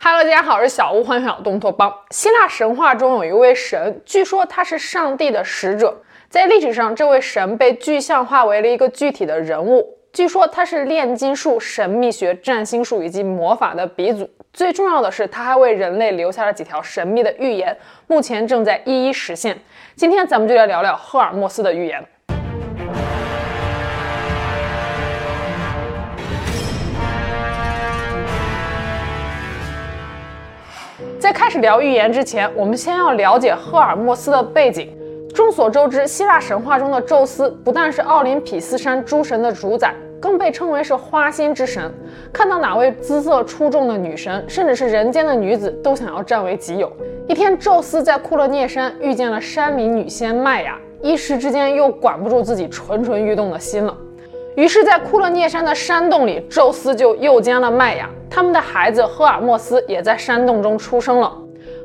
Hello，大家好，我是小屋，欢迎来到东托邦。希腊神话中有一位神，据说他是上帝的使者。在历史上，这位神被具象化为了一个具体的人物。据说他是炼金术、神秘学、占星术以及魔法的鼻祖。最重要的是，他还为人类留下了几条神秘的预言，目前正在一一实现。今天咱们就来聊聊赫尔墨斯的预言。在开始聊预言之前，我们先要了解赫尔墨斯的背景。众所周知，希腊神话中的宙斯不但是奥林匹斯山诸神的主宰，更被称为是花心之神。看到哪位姿色出众的女神，甚至是人间的女子，都想要占为己有。一天，宙斯在库勒涅山遇见了山林女仙麦雅，一时之间又管不住自己蠢蠢欲动的心了。于是，在库勒涅山的山洞里，宙斯就诱奸了麦雅。他们的孩子赫尔墨斯也在山洞中出生了。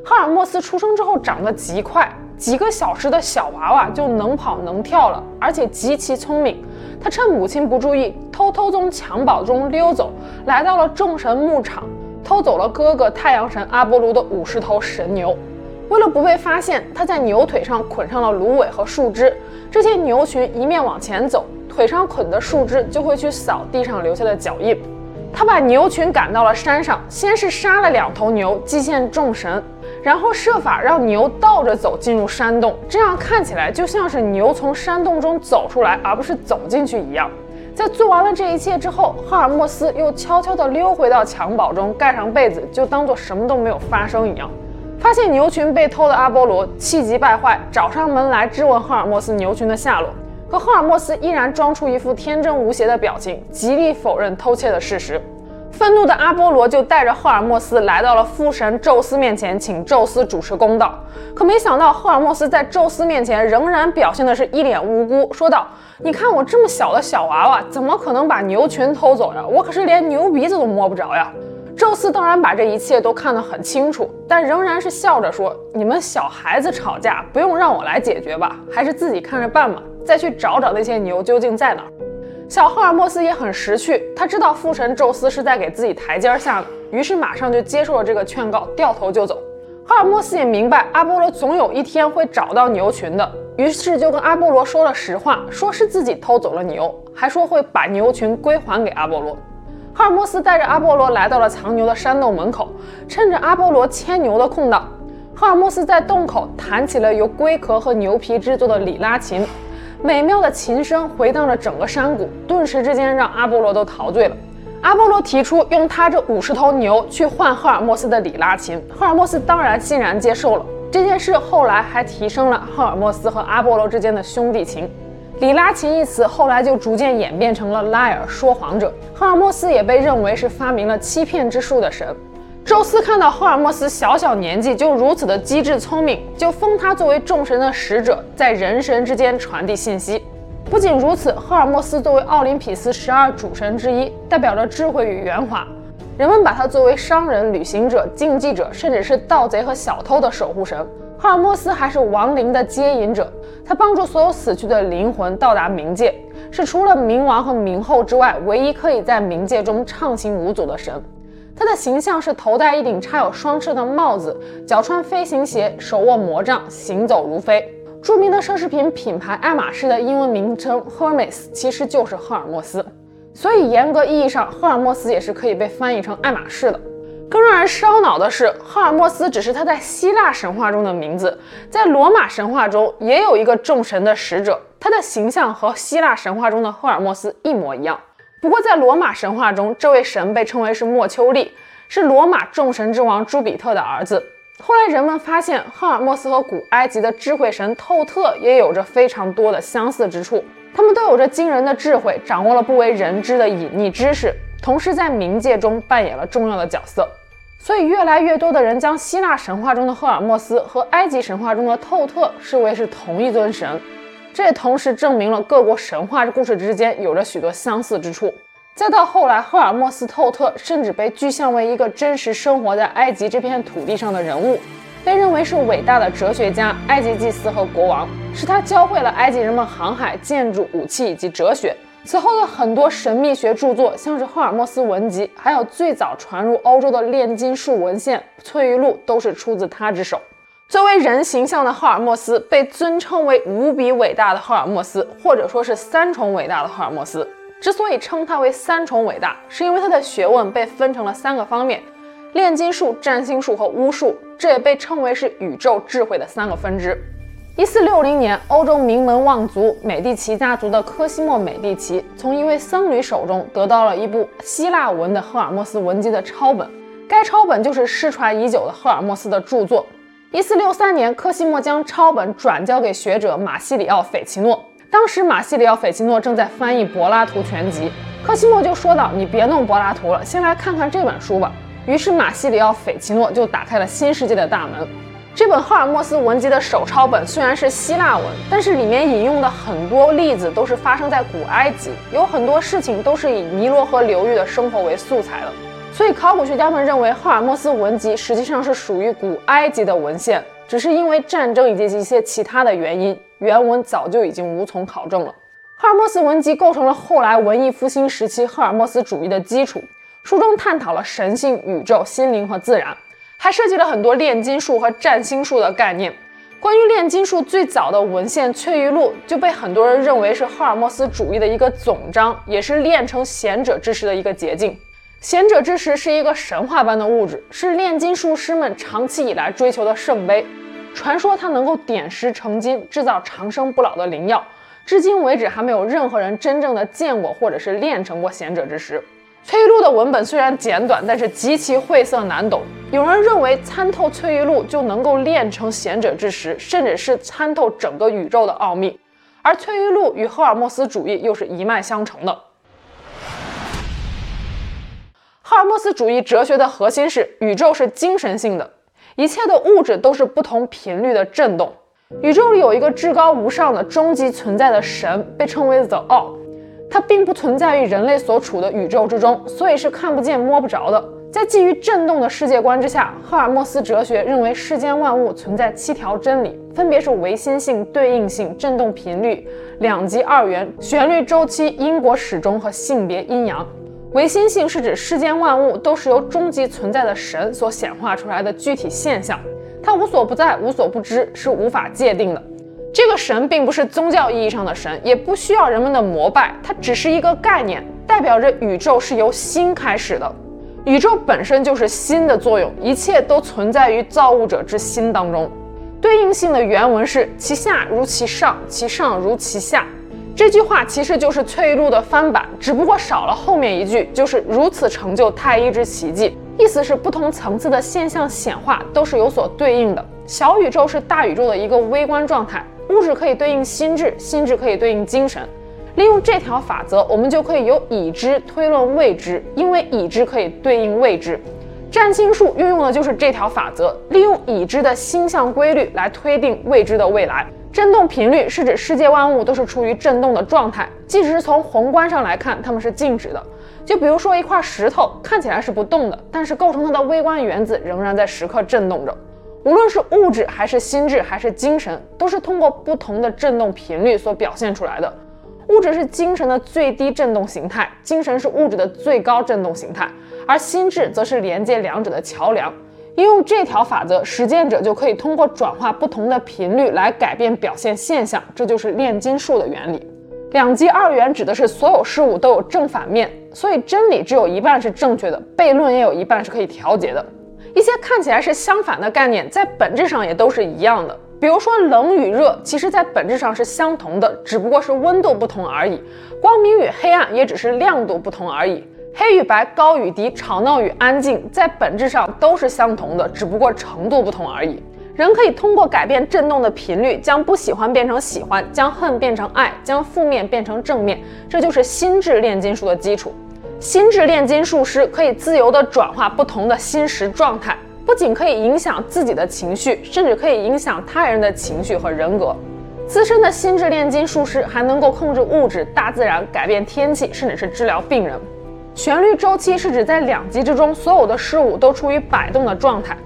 赫尔墨斯出生之后长得极快，几个小时的小娃娃就能跑能跳了，而且极其聪明。他趁母亲不注意，偷偷从襁褓中溜走，来到了众神牧场，偷走了哥哥太阳神阿波罗的五十头神牛。为了不被发现，他在牛腿上捆上了芦苇和树枝，这些牛群一面往前走，腿上捆的树枝就会去扫地上留下的脚印。他把牛群赶到了山上，先是杀了两头牛祭献众神，然后设法让牛倒着走进入山洞，这样看起来就像是牛从山洞中走出来，而不是走进去一样。在做完了这一切之后，赫尔墨斯又悄悄地溜回到襁褓中，盖上被子，就当做什么都没有发生一样。发现牛群被偷的阿波罗气急败坏，找上门来质问赫尔墨斯牛群的下落。可赫尔墨斯依然装出一副天真无邪的表情，极力否认偷窃的事实。愤怒的阿波罗就带着赫尔墨斯来到了父神宙斯面前，请宙斯主持公道。可没想到，赫尔墨斯在宙斯面前仍然表现的是一脸无辜，说道：“你看我这么小的小娃娃，怎么可能把牛群偷走呀？我可是连牛鼻子都摸不着呀！”宙斯当然把这一切都看得很清楚，但仍然是笑着说：“你们小孩子吵架，不用让我来解决吧？还是自己看着办吧。”再去找找那些牛究竟在哪儿。小赫尔墨斯也很识趣，他知道父神宙斯是在给自己台阶下，于是马上就接受了这个劝告，掉头就走。赫尔墨斯也明白阿波罗总有一天会找到牛群的，于是就跟阿波罗说了实话，说是自己偷走了牛，还说会把牛群归还给阿波罗。赫尔墨斯带着阿波罗来到了藏牛的山洞门口，趁着阿波罗牵牛的空档，赫尔墨斯在洞口弹起了由龟壳和牛皮制作的里拉琴。美妙的琴声回荡着整个山谷，顿时之间让阿波罗都陶醉了。阿波罗提出用他这五十头牛去换赫尔墨斯的里拉琴，赫尔墨斯当然欣然接受了。这件事后来还提升了赫尔墨斯和阿波罗之间的兄弟情。里拉琴一词后来就逐渐演变成了拉尔说谎者，赫尔墨斯也被认为是发明了欺骗之术的神。宙斯看到赫尔墨斯小小年纪就如此的机智聪明，就封他作为众神的使者，在人神之间传递信息。不仅如此，赫尔墨斯作为奥林匹斯十二主神之一，代表着智慧与圆滑，人们把他作为商人、旅行者、竞技者，甚至是盗贼和小偷的守护神。赫尔墨斯还是亡灵的接引者，他帮助所有死去的灵魂到达冥界，是除了冥王和冥后之外，唯一可以在冥界中畅行无阻的神。他的形象是头戴一顶插有双翅的帽子，脚穿飞行鞋，手握魔杖，行走如飞。著名的奢侈品品牌爱马仕的英文名称 Hermes 其实就是赫尔墨斯，所以严格意义上，赫尔墨斯也是可以被翻译成爱马仕的。更让人烧脑的是，赫尔墨斯只是他在希腊神话中的名字，在罗马神话中也有一个众神的使者，他的形象和希腊神话中的赫尔墨斯一模一样。不过，在罗马神话中，这位神被称为是墨丘利，是罗马众神之王朱比特的儿子。后来人们发现，赫尔墨斯和古埃及的智慧神透特也有着非常多的相似之处。他们都有着惊人的智慧，掌握了不为人知的隐秘知识，同时在冥界中扮演了重要的角色。所以，越来越多的人将希腊神话中的赫尔墨斯和埃及神话中的透特视为是同一尊神。这也同时证明了各国神话故事之间有着许多相似之处。再到后来，赫尔墨斯透特甚至被具象为一个真实生活在埃及这片土地上的人物，被认为是伟大的哲学家、埃及祭司和国王。是他教会了埃及人们航海、建筑、武器以及哲学，此后的很多神秘学著作，像是《赫尔墨斯文集》，还有最早传入欧洲的炼金术文献《翠玉录》，都是出自他之手。作为人形象的赫尔墨斯，被尊称为无比伟大的赫尔墨斯，或者说是三重伟大的赫尔墨斯。之所以称它为三重伟大，是因为它的学问被分成了三个方面：炼金术、占星术和巫术。这也被称为是宇宙智慧的三个分支。一四六零年，欧洲名门望族美第奇家族的科西莫·美第奇从一位僧侣手中得到了一部希腊文的《赫尔墨斯文集》的抄本，该抄本就是失传已久的赫尔墨斯的著作。一四六三年，科西莫将抄本转交给学者马西里奥·斐奇诺，当时马西里奥·斐奇诺正在翻译柏拉图全集，科西莫就说道：“你别弄柏拉图了，先来看看这本书吧。”于是马西里奥·斐奇诺就打开了新世界的大门。这本赫尔墨斯文集的手抄本虽然是希腊文，但是里面引用的很多例子都是发生在古埃及，有很多事情都是以尼罗河流域的生活为素材的。所以考古学家们认为，赫尔墨斯文集实际上是属于古埃及的文献，只是因为战争以及一些其他的原因，原文早就已经无从考证了。赫尔墨斯文集构成了后来文艺复兴时期赫尔墨斯主义的基础，书中探讨了神性、宇宙、心灵和自然。还涉及了很多炼金术和占星术的概念。关于炼金术最早的文献《翠玉录》就被很多人认为是赫尔墨斯主义的一个总章，也是炼成贤者之石的一个捷径。贤者之石是一个神话般的物质，是炼金术师们长期以来追求的圣杯。传说它能够点石成金，制造长生不老的灵药。至今为止，还没有任何人真正的见过或者是炼成过贤者之石。翠玉录的文本虽然简短，但是极其晦涩难懂。有人认为参透翠玉录就能够炼成贤者之石，甚至是参透整个宇宙的奥秘。而翠玉录与赫尔墨斯主义又是一脉相承的。赫尔墨斯主义哲学的核心是宇宙是精神性的，一切的物质都是不同频率的震动。宇宙里有一个至高无上的终极存在的神，被称为 The All。它并不存在于人类所处的宇宙之中，所以是看不见摸不着的。在基于震动的世界观之下，赫尔墨斯哲学认为世间万物存在七条真理，分别是唯心性、对应性、振动频率、两极二元、旋律周期、因果始终和性别阴阳。唯心性是指世间万物都是由终极存在的神所显化出来的具体现象，它无所不在、无所不知，是无法界定的。这个神并不是宗教意义上的神，也不需要人们的膜拜，它只是一个概念，代表着宇宙是由心开始的。宇宙本身就是心的作用，一切都存在于造物者之心当中。对应性的原文是“其下如其上，其上如其下”。这句话其实就是《翠玉录》的翻版，只不过少了后面一句，就是如此成就太一之奇迹。意思是不同层次的现象显化都是有所对应的。小宇宙是大宇宙的一个微观状态。物质可以对应心智，心智可以对应精神。利用这条法则，我们就可以由已知推论未知，因为已知可以对应未知。占星术运用的就是这条法则，利用已知的星象规律来推定未知的未来。振动频率是指世界万物都是处于振动的状态，即使是从宏观上来看，它们是静止的。就比如说一块石头，看起来是不动的，但是构成它的微观原子仍然在时刻振动着。无论是物质还是心智还是精神，都是通过不同的振动频率所表现出来的。物质是精神的最低振动形态，精神是物质的最高振动形态，而心智则是连接两者的桥梁。应用这条法则，实践者就可以通过转化不同的频率来改变表现现象，这就是炼金术的原理。两极二元指的是所有事物都有正反面，所以真理只有一半是正确的，悖论也有一半是可以调节的。一些看起来是相反的概念，在本质上也都是一样的。比如说，冷与热，其实在本质上是相同的，只不过是温度不同而已。光明与黑暗，也只是亮度不同而已。黑与白，高与低，吵闹与安静，在本质上都是相同的，只不过程度不同而已。人可以通过改变振动的频率，将不喜欢变成喜欢，将恨变成爱，将负面变成正面，这就是心智炼金术的基础。心智炼金术师可以自由地转化不同的心识状态，不仅可以影响自己的情绪，甚至可以影响他人的情绪和人格。资深的心智炼金术师还能够控制物质、大自然，改变天气，甚至是治疗病人。旋律周期是指在两极之中，所有的事物都处于摆动的状态。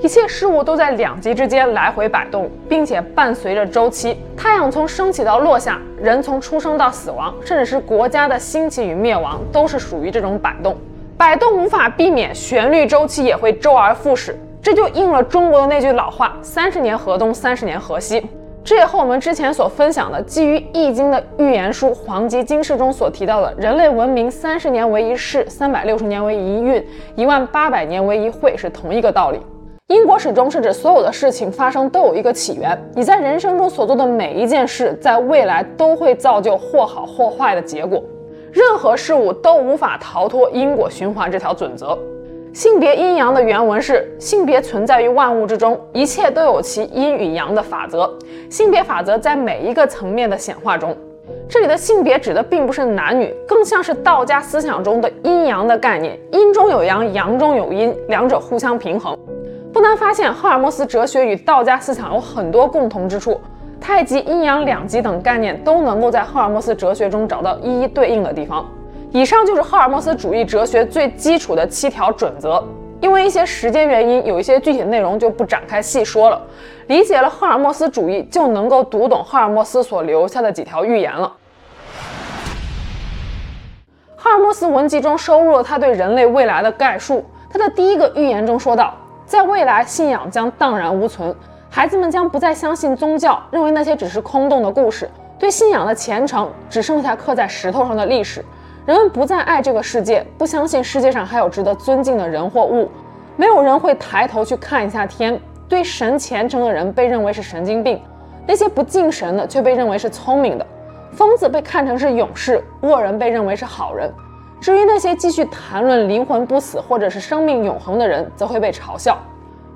一切事物都在两极之间来回摆动，并且伴随着周期。太阳从升起到落下，人从出生到死亡，甚至是国家的兴起与灭亡，都是属于这种摆动。摆动无法避免，旋律周期也会周而复始。这就应了中国的那句老话：“三十年河东，三十年河西。”这也和我们之前所分享的基于《易经》的预言书《黄极经世》中所提到的人类文明三十年为一世，三百六十年为一运，一万八百年为一会是同一个道理。因果始终是指所有的事情发生都有一个起源，你在人生中所做的每一件事，在未来都会造就或好或坏的结果。任何事物都无法逃脱因果循环这条准则。性别阴阳的原文是：性别存在于万物之中，一切都有其阴与阳的法则。性别法则在每一个层面的显化中。这里的性别指的并不是男女，更像是道家思想中的阴阳的概念，阴中有阳，阳中有阴，两者互相平衡。不难发现，赫尔墨斯哲学与道家思想有很多共同之处，太极、阴阳两极等概念都能够在赫尔墨斯哲学中找到一一对应的地方。以上就是赫尔墨斯主义哲学最基础的七条准则。因为一些时间原因，有一些具体内容就不展开细说了。理解了赫尔墨斯主义，就能够读懂赫尔墨斯所留下的几条预言了。赫尔墨斯文集中收录了他对人类未来的概述。他的第一个预言中说道。在未来，信仰将荡然无存，孩子们将不再相信宗教，认为那些只是空洞的故事。对信仰的虔诚只剩下刻在石头上的历史。人们不再爱这个世界，不相信世界上还有值得尊敬的人或物。没有人会抬头去看一下天。对神虔诚的人被认为是神经病，那些不敬神的却被认为是聪明的。疯子被看成是勇士，恶人被认为是好人。至于那些继续谈论灵魂不死或者是生命永恒的人，则会被嘲笑。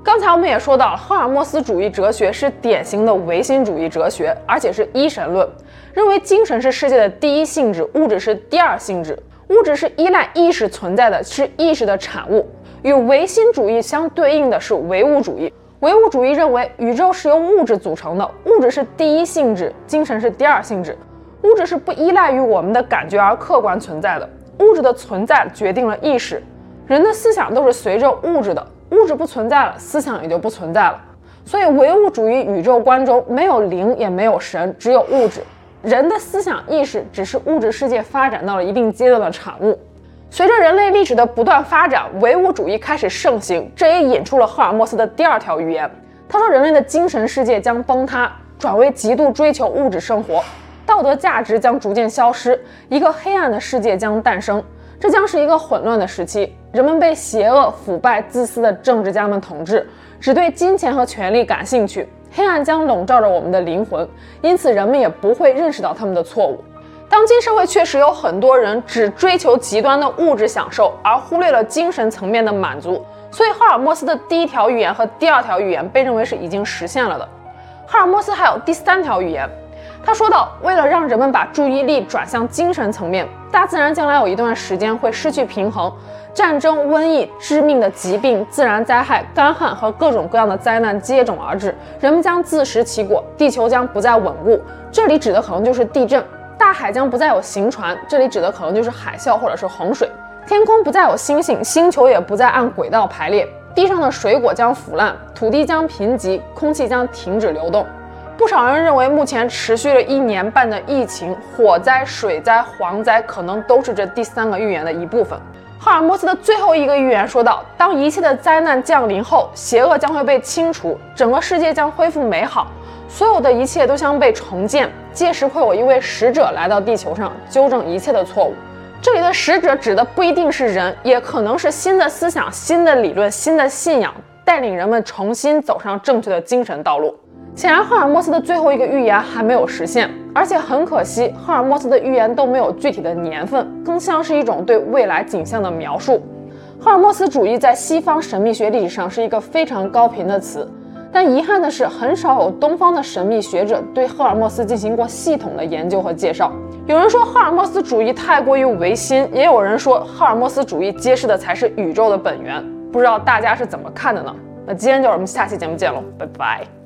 刚才我们也说到了，赫尔墨斯主义哲学是典型的唯心主义哲学，而且是一神论，认为精神是世界的第一性质，物质是第二性质，物质是依赖意识存在的，是意识的产物。与唯心主义相对应的是唯物主义，唯物主义认为宇宙是由物质组成的，物质是第一性质，精神是第二性质，物质是不依赖于我们的感觉而客观存在的。物质的存在决定了意识，人的思想都是随着物质的，物质不存在了，思想也就不存在了。所以唯物主义宇宙观中没有灵也没有神，只有物质。人的思想意识只是物质世界发展到了一定阶段的产物。随着人类历史的不断发展，唯物主义开始盛行，这也引出了赫尔墨斯的第二条预言。他说人类的精神世界将崩塌，转为极度追求物质生活。道德价值将逐渐消失，一个黑暗的世界将诞生。这将是一个混乱的时期，人们被邪恶、腐败、自私的政治家们统治，只对金钱和权力感兴趣。黑暗将笼罩着我们的灵魂，因此人们也不会认识到他们的错误。当今社会确实有很多人只追求极端的物质享受，而忽略了精神层面的满足。所以，赫尔墨斯的第一条预言和第二条预言被认为是已经实现了的。赫尔墨斯还有第三条预言。他说道：“为了让人们把注意力转向精神层面，大自然将来有一段时间会失去平衡，战争、瘟疫、致命的疾病、自然灾害、干旱和各种各样的灾难接踵而至，人们将自食其果，地球将不再稳固。这里指的可能就是地震，大海将不再有行船，这里指的可能就是海啸或者是洪水，天空不再有星星，星球也不再按轨道排列，地上的水果将腐烂，土地将贫瘠，空气将停止流动。”不少人认为，目前持续了一年半的疫情、火灾、水灾、蝗灾，可能都是这第三个预言的一部分。赫尔墨斯的最后一个预言说道：当一切的灾难降临后，邪恶将会被清除，整个世界将恢复美好，所有的一切都将被重建。届时会有一位使者来到地球上，纠正一切的错误。这里的使者指的不一定是人，也可能是新的思想、新的理论、新的信仰，带领人们重新走上正确的精神道路。显然，赫尔墨斯的最后一个预言还没有实现，而且很可惜，赫尔墨斯的预言都没有具体的年份，更像是一种对未来景象的描述。赫尔墨斯主义在西方神秘学历史上是一个非常高频的词，但遗憾的是，很少有东方的神秘学者对赫尔墨斯进行过系统的研究和介绍。有人说赫尔墨斯主义太过于唯心，也有人说赫尔墨斯主义揭示的才是宇宙的本源。不知道大家是怎么看的呢？那今天就是我们下期节目见喽，拜拜。